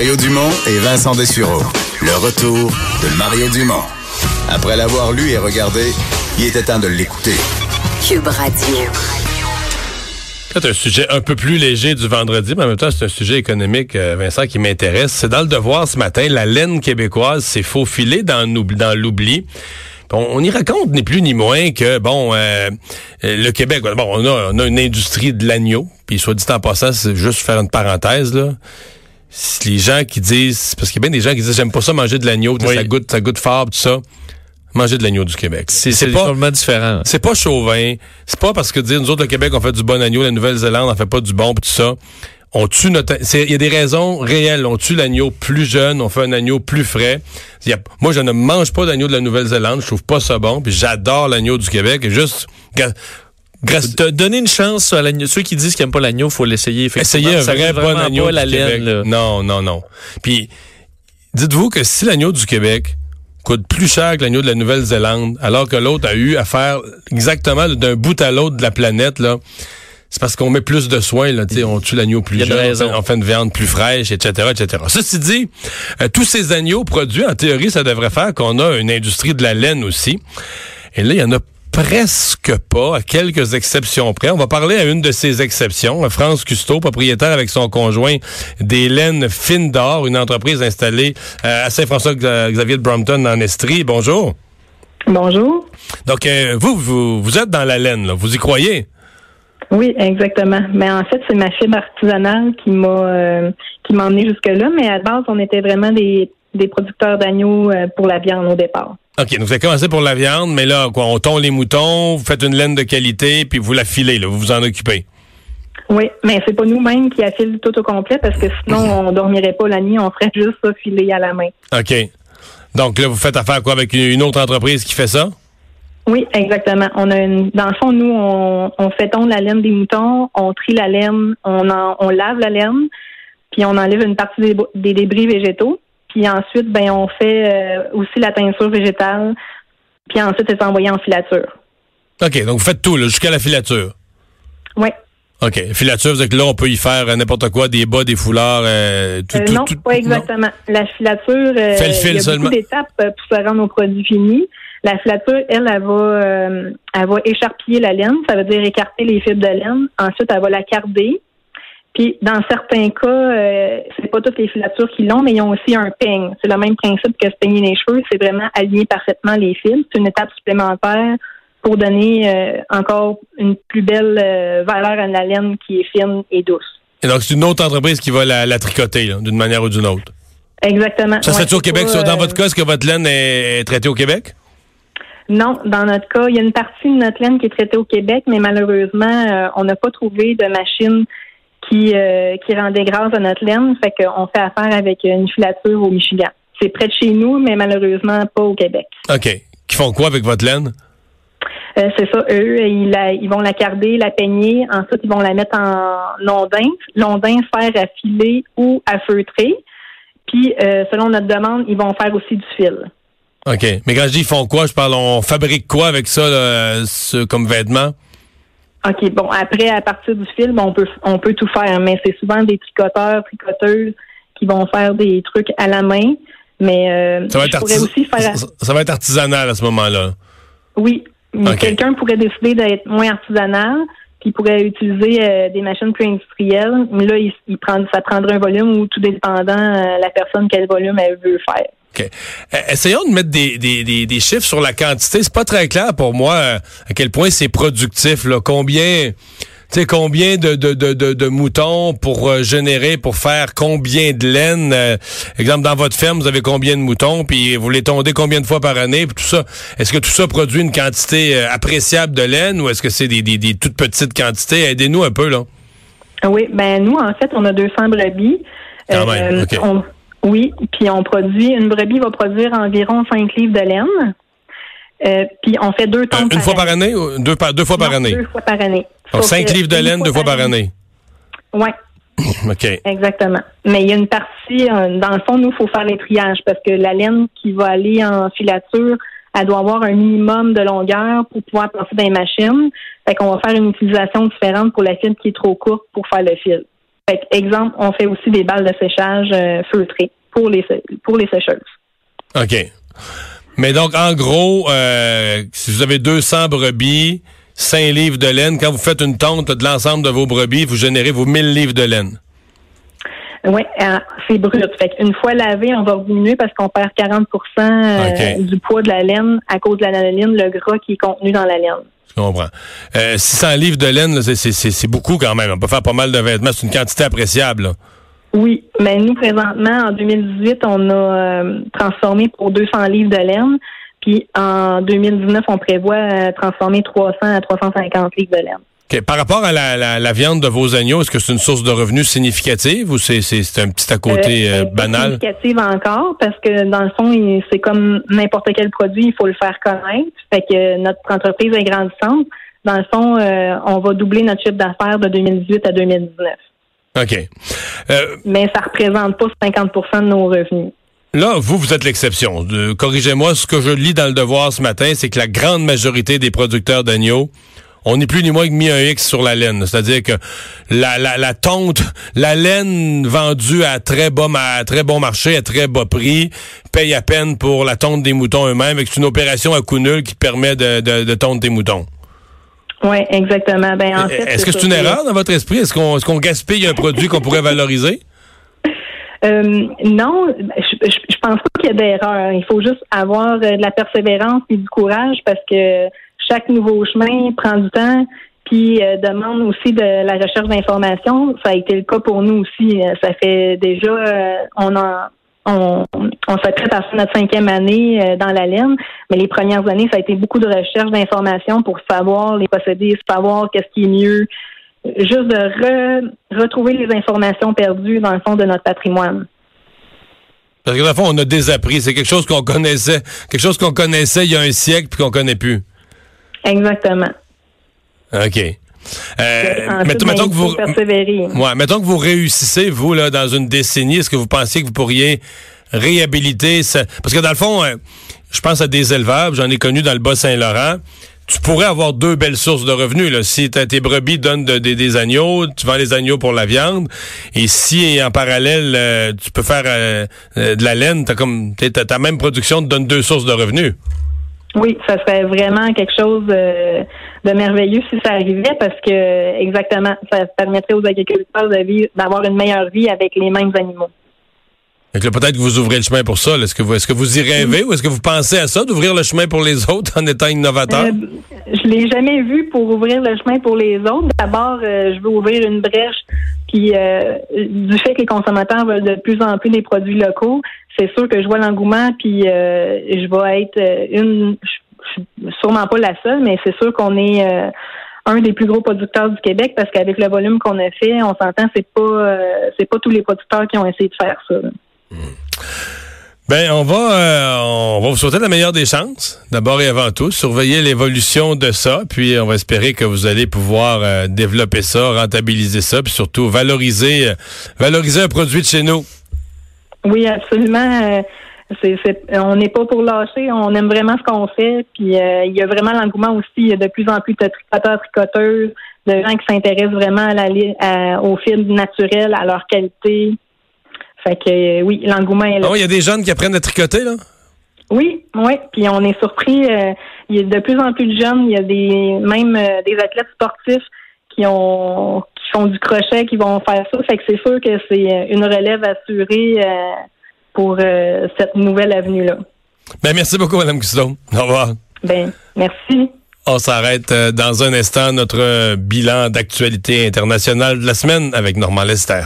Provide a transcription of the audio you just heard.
Mario Dumont et Vincent Dessureau. Le retour de Mario Dumont. Après l'avoir lu et regardé, il était temps de l'écouter. Cube Radio. C'est un sujet un peu plus léger du vendredi, mais en même temps, c'est un sujet économique, euh, Vincent, qui m'intéresse. C'est dans le devoir ce matin, la laine québécoise s'est faufilée dans, dans l'oubli. On, on, y raconte ni plus ni moins que bon euh, le Québec bon on a, on a une industrie de l'agneau puis soit dit en passant c'est juste faire une parenthèse là les gens qui disent parce qu'il y a bien des gens qui disent j'aime pas ça manger de l'agneau ça goûte ça goûte fort tout ça manger de l'agneau du Québec. C'est pas différent. C'est pas chauvin. C'est pas parce que dire nous autres le Québec on fait du bon agneau, la Nouvelle-Zélande on fait pas du bon pis tout ça. On tue notre. Il y a des raisons réelles. On tue l'agneau plus jeune, on fait un agneau plus frais. Y a, moi, je ne mange pas d'agneau de la Nouvelle-Zélande. Je trouve pas ça bon. Puis j'adore l'agneau du Québec. Et juste. Grâce... donner une chance à l'agneau. Ceux qui disent qu'ils n'aiment pas l'agneau, faut l'essayer. Essayer un vrai bon agneau pas la du Québec. laine, là. Non, non, non. Puis, dites-vous que si l'agneau du Québec coûte plus cher que l'agneau de la Nouvelle-Zélande, alors que l'autre a eu à faire exactement d'un bout à l'autre de la planète, là, c'est parce qu'on met plus de soins, là, on tue l'agneau plus jeune, on fait une viande plus fraîche, etc., etc. Ceci dit, euh, tous ces agneaux produits, en théorie, ça devrait faire qu'on a une industrie de la laine aussi. Et là, il y en a presque pas, à quelques exceptions près. On va parler à une de ces exceptions, France Custo, propriétaire avec son conjoint des laines fines d'or, une entreprise installée euh, à Saint-François-Xavier de Brompton en Estrie. Bonjour. Bonjour. Donc, euh, vous, vous, vous êtes dans la laine, là. vous y croyez? Oui, exactement. Mais en fait, c'est ma fibre artisanale qui m'a euh, qui m'a emmené jusque là. Mais à la base, on était vraiment des, des producteurs d'agneaux euh, pour la viande au départ. OK, donc vous avez commencé pour la viande, mais là, quoi, on tombe les moutons, vous faites une laine de qualité, puis vous la filez, là, vous vous en occupez. Oui, mais c'est pas nous-mêmes qui affilent tout au complet parce que sinon, on dormirait pas la nuit, on ferait juste ça filer à la main. OK. Donc là, vous faites affaire quoi avec une autre entreprise qui fait ça? Oui, exactement. On a une, dans le fond, nous, on, on fait tondre la laine des moutons, on trie la laine, on, en, on lave la laine, puis on enlève une partie des, des débris végétaux. Puis ensuite, ben, on fait euh, aussi la teinture végétale, puis ensuite, c'est envoyé en filature. OK, donc vous faites tout, jusqu'à la filature. Oui. OK. Filature, c'est que là, on peut y faire euh, n'importe quoi, des bas, des foulards, euh, tout, Euh, tout, non, tout- pas exactement. La filature, euh, Fait le fil il y a beaucoup d'étapes pour se rendre au produit fini. La filature, elle, elle va, elle va écharpiller la laine, ça veut dire écarter les fibres de laine. Ensuite, elle va la carder. Puis, dans certains cas, euh, c'est pas toutes les filatures qui l'ont, mais ils ont aussi un peigne. C'est le même principe que se peigner les cheveux, c'est vraiment aligner parfaitement les fils. C'est une étape supplémentaire pour donner euh, encore une plus belle euh, valeur à la laine qui est fine et douce. Et donc, c'est une autre entreprise qui va la, la tricoter, d'une manière ou d'une autre. Exactement. Ça Ouais, serait-tu au c'est Québec? pas? Dans votre cas, est-ce que votre laine est traitée au Québec? Non, dans notre cas, il y a une partie de notre laine qui est traitée au Québec, mais malheureusement, on n'a pas trouvé de machine qui, euh, qui rendait grâce à notre laine. Fait qu'on fait affaire avec une filature au Michigan. C'est près de chez nous, mais malheureusement pas au Québec. OK. Qui font quoi avec votre laine? Euh, c'est ça, eux, ils, la- ils vont la carder, la peigner, ensuite ils vont la mettre en londin, londin fer à filer ou à feutrer. Puis, euh, selon notre demande, ils vont faire aussi du fil. OK. Mais quand je dis ils font quoi, je parle, on fabrique quoi avec ça, là, ce- comme vêtement? OK, bon, après, à partir du film, on peut on peut tout faire, mais c'est souvent des tricoteurs, tricoteuses qui vont faire des trucs à la main. Mais euh, Ça va, je être pourrais aussi faire ça, ça va être artisanal à ce moment-là. oui. Quelqu'un pourrait décider d'être moins artisanal, puis pourrait utiliser euh, des machines plus industrielles. Mais là, il, il prend, ça prendrait un volume ou tout dépendant euh, la personne quel volume elle veut faire. Euh, essayons de mettre des, des, des, des chiffres sur la quantité. C'est pas très clair pour moi euh, à quel point c'est productif. Là. Combien, sais, combien de, de, de, de, moutons pour euh, générer, pour faire combien de laine? euh, exemple, dans votre ferme, vous avez combien de moutons, puis vous les tondez combien de fois par année, puis tout ça. Est-ce que tout ça produit une quantité euh, appréciable de laine ou est-ce que c'est des, des, des toutes petites quantités? Aidez-nous un peu, là. Oui, ben nous, en fait, on a 200 brebis. Quand même, OK. on- oui, puis on produit, une brebis va produire environ 5 livres de laine. Euh, puis on fait deux Euh, tonnes une fois par année ou deux, par, deux fois par année? Deux fois par année. Donc, Sauf 5 que livres de laine deux fois par année. Oui, OK. exactement. Mais il y a une partie, euh, dans le fond, nous, il faut faire les triages parce que la laine qui va aller en filature, elle doit avoir un minimum de longueur pour pouvoir passer dans les machines. Fait qu'on va faire une utilisation différente pour la fibre qui est trop courte pour faire le fil. Fait exemple, on fait aussi des balles de séchage euh, feutrées pour les pour les sécheuses. OK. Mais donc, en gros, euh, si vous avez 200 brebis, 5 livres de laine, quand vous faites une tonte de l'ensemble de vos brebis, vous générez vos 1000 livres de laine. Oui, euh, c'est brut. Fait une fois lavé, on va diminuer parce qu'on perd 40% du poids de la laine à cause de la laine, le gras qui est contenu dans la laine. Je comprends. 600 livres de laine, c'est beaucoup quand même. On peut faire pas mal de vêtements. C'est une quantité appréciable. Oui, mais nous, présentement, en 2018, on a euh, transformé pour 200 livres de laine. Puis en 2019, on prévoit euh, transformer 300 à 350 livres de laine. Par rapport à la, viande de vos agneaux, est-ce que c'est une source de revenus significative ou c'est, un petit à côté euh, banal? Significative encore parce que dans le fond, c'est comme n'importe quel produit, il faut le faire connaître. Fait que notre entreprise est grandissante. Dans le fond, on va doubler notre chiffre d'affaires de 2018 à 2019. OK. Euh, Mais ça représente pas 50% de nos revenus. Là, vous, vous êtes l'exception. Corrigez-moi, ce que je lis dans le devoir ce matin, c'est que la grande majorité des producteurs d'agneaux, on n'est plus ni moins que mis un X sur la laine. C'est-à-dire que la, la, la tonte, la laine vendue à très bas, à très bon marché, à très bas prix, paye à peine pour la tonte des moutons eux-mêmes. C'est une opération à coût nul qui permet de, de, de tondre des moutons. Oui, exactement. Ben, en fait, Est-ce que c'est une erreur dans votre esprit? Est-ce qu'on est qu'on gaspille un produit qu'on pourrait valoriser? Euh, non, je, je, pense pas qu'il y a d'erreur. Il faut juste avoir euh, de la persévérance et du courage parce que chaque nouveau chemin prend du temps puis euh, demande aussi de la recherche d'informations. Ça a été le cas pour nous aussi. Ça fait déjà, on a on, on s'apprête à faire notre cinquième année euh, dans la laine, mais les premières années, ça a été beaucoup de recherche d'informations pour savoir les posséder, savoir qu'est-ce qui est mieux, juste de retrouver les informations perdues dans le fond de notre patrimoine. Parce que dans le fond, on a désappris. C'est quelque chose qu'on connaissait, quelque chose qu'on connaissait il y a un siècle puis qu'on connaît plus. Exactement. OK. Euh, mettons, que vous, ouais, mettons que vous réussissez, vous, là, dans une décennie, est-ce que vous pensiez que vous pourriez réhabiliter ça? Parce que dans le fond, euh, je pense à des éleveurs, j'en ai connu dans le Bas-Saint-Laurent. Tu pourrais avoir deux belles sources de revenus. Là. Si tes brebis donnent des agneaux, tu vends les agneaux pour la viande. Et si en parallèle, euh, tu peux faire euh, de la laine, t'as comme ta même production te donne deux sources de revenus. Oui, ça serait vraiment quelque chose de, merveilleux si ça arrivait parce que exactement, ça permettrait aux agriculteurs d'avoir une meilleure vie avec les mêmes animaux. peut-être que vous ouvrez le chemin pour ça. Est-ce que vous est-ce que vous y rêvez ou est-ce que vous pensez à ça, d'ouvrir le chemin pour les autres en étant innovateur? Euh, je l'ai jamais vu pour ouvrir le chemin pour les autres. D'abord, euh, je veux ouvrir une brèche puis euh, du fait que les consommateurs veulent de plus en plus des produits locaux, c'est sûr que je vois l'engouement, puis euh, je vais être euh, une, sûrement pas la seule, mais c'est sûr qu'on est un des plus gros producteurs du Québec parce qu'avec le volume qu'on a fait, on s'entend, c'est pas c'est pas tous les producteurs qui ont essayé de faire ça. Ben, on va, on va vous souhaiter la meilleure des chances, d'abord et avant tout. Surveiller l'évolution de ça, puis on va espérer que vous allez pouvoir développer ça, rentabiliser ça, puis surtout valoriser, valoriser un produit de chez nous. Oui, absolument. Euh, on n'est pas pour lâcher, on aime vraiment ce qu'on fait. Puis euh, il y a vraiment l'engouement aussi. Il y a de plus en plus de tricoteurs, de gens qui s'intéressent vraiment à la, aux fils naturels, à leur qualité. Fait que euh, oui, l'engouement est là. Ah il y a des jeunes qui apprennent à tricoter, là? Oui, oui. Puis on est surpris. il y a de plus en plus de jeunes. Il y a des même des athlètes sportifs qui ont font du crochet, qui vont faire ça. Fait que c'est sûr que c'est une relève assurée euh, pour euh, cette nouvelle avenue-là. Ben, merci beaucoup, Mme Cousteau. Au revoir. Ben, merci. On s'arrête euh, dans un instant notre bilan d'actualité internationale de la semaine avec Normand Lester.